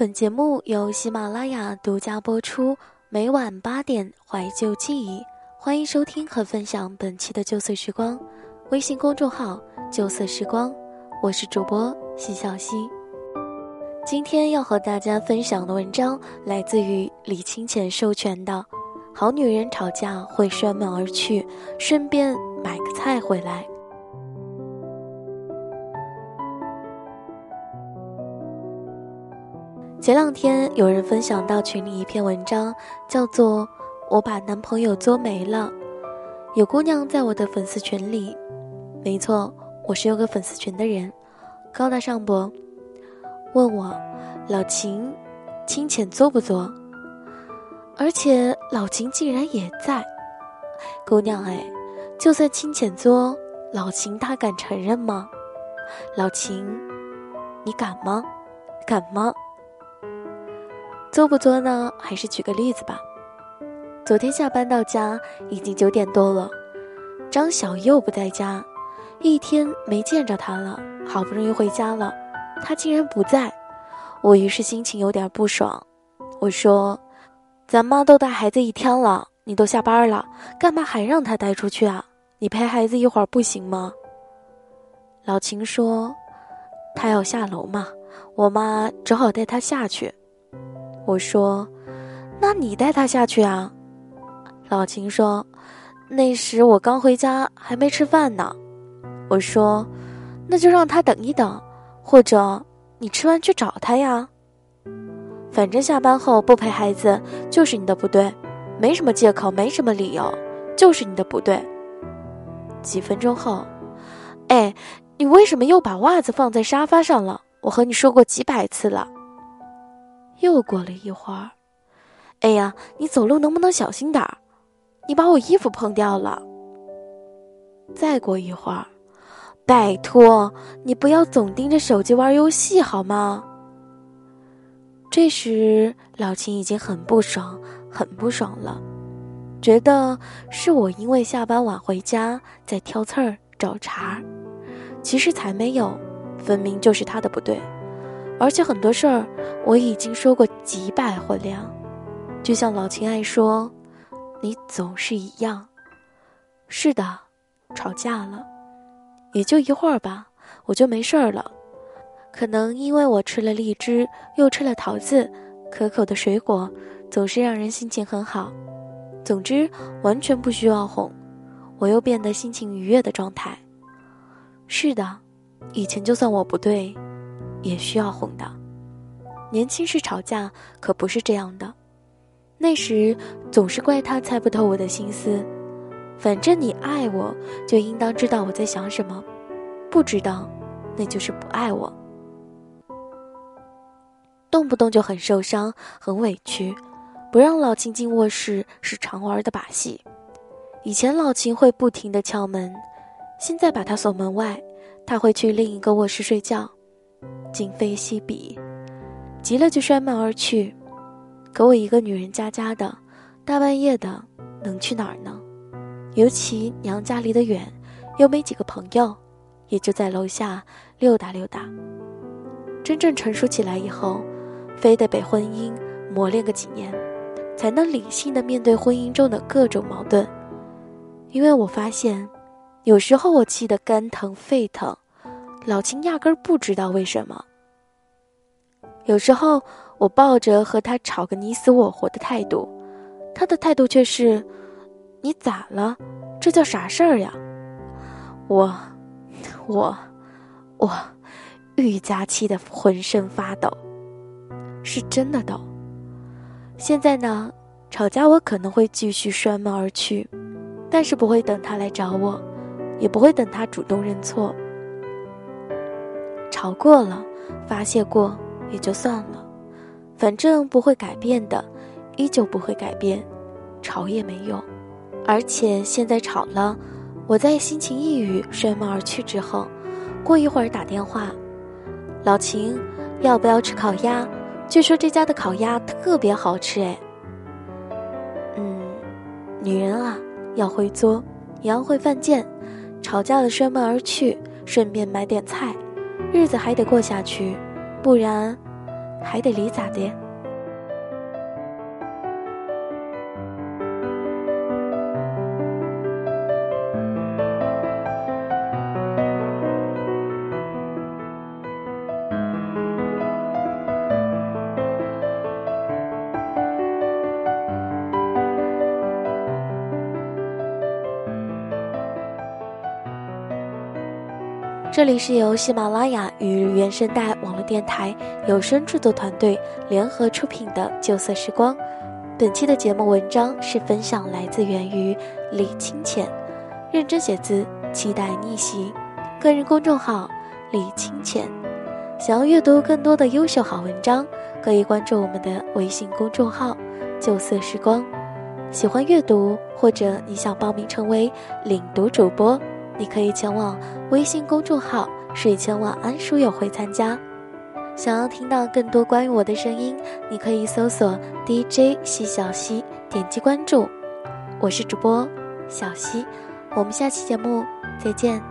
本节目由喜马拉雅独家播出，每晚八点怀旧记忆，欢迎收听和分享本期的旧色时光。微信公众号“旧色时光”，我是主播西小溪。今天要和大家分享的文章来自于李清浅授权的《好女人吵架会摔门而去，顺便买个菜回来》。前两天有人分享到群里一篇文章，叫做《我把男朋友作没了》。有姑娘在我的粉丝群里，没错，我是有个粉丝群的人，高大上不？问我老秦，清浅作不作？而且老秦竟然也在。姑娘哎，就算清浅作，老秦他敢承认吗？老秦，你敢吗？敢吗？作不作呢？还是举个例子吧。昨天下班到家已经九点多了，张小又不在家，一天没见着他了。好不容易回家了，他竟然不在，我于是心情有点不爽。我说：“咱妈都带孩子一天了，你都下班了，干嘛还让他带出去啊？你陪孩子一会儿不行吗？”老秦说：“他要下楼嘛，我妈只好带他下去。”我说：“那你带他下去啊。”老秦说：“那时我刚回家，还没吃饭呢。”我说：“那就让他等一等，或者你吃完去找他呀。反正下班后不陪孩子就是你的不对，没什么借口，没什么理由，就是你的不对。”几分钟后，哎，你为什么又把袜子放在沙发上了？我和你说过几百次了。又过了一会儿，哎呀，你走路能不能小心点儿？你把我衣服碰掉了。再过一会儿，拜托你不要总盯着手机玩游戏好吗？这时老秦已经很不爽，很不爽了，觉得是我因为下班晚回家在挑刺儿找茬，其实才没有，分明就是他的不对。而且很多事儿我已经说过几百回了，就像老秦爱说：“你总是一样。”是的，吵架了，也就一会儿吧，我就没事儿了。可能因为我吃了荔枝，又吃了桃子，可口的水果总是让人心情很好。总之，完全不需要哄，我又变得心情愉悦的状态。是的，以前就算我不对。也需要哄的。年轻时吵架可不是这样的，那时总是怪他猜不透我的心思。反正你爱我，就应当知道我在想什么；不知道，那就是不爱我。动不动就很受伤、很委屈，不让老秦进卧室是常玩的把戏。以前老秦会不停的敲门，现在把他锁门外，他会去另一个卧室睡觉。今非昔比，急了就摔门而去。可我一个女人家家的，大半夜的能去哪儿呢？尤其娘家离得远，又没几个朋友，也就在楼下溜达溜达。真正成熟起来以后，非得被婚姻磨练个几年，才能理性的面对婚姻中的各种矛盾。因为我发现，有时候我气得肝疼肺疼。老秦压根儿不知道为什么。有时候我抱着和他吵个你死我活的态度，他的态度却是：“你咋了？这叫啥事儿呀？”我，我，我愈加气得浑身发抖，是真的抖。现在呢，吵架我可能会继续摔门而去，但是不会等他来找我，也不会等他主动认错。吵过了，发泄过也就算了，反正不会改变的，依旧不会改变，吵也没用。而且现在吵了，我在心情抑郁、摔门而去之后，过一会儿打电话，老秦，要不要吃烤鸭？据说这家的烤鸭特别好吃哎。嗯，女人啊，要会作，也要会犯贱，吵架了摔门而去，顺便买点菜。日子还得过下去，不然，还得离咋的？这里是由喜马拉雅与原声带网络电台有声制作团队联合出品的《旧色时光》。本期的节目文章是分享来自源于李清浅，认真写字，期待逆袭。个人公众号李清浅。想要阅读更多的优秀好文章，可以关注我们的微信公众号“旧色时光”。喜欢阅读，或者你想报名成为领读主播？你可以前往微信公众号“睡前晚安书友会”参加。想要听到更多关于我的声音，你可以搜索 DJ 西小溪，点击关注。我是主播小溪，我们下期节目再见。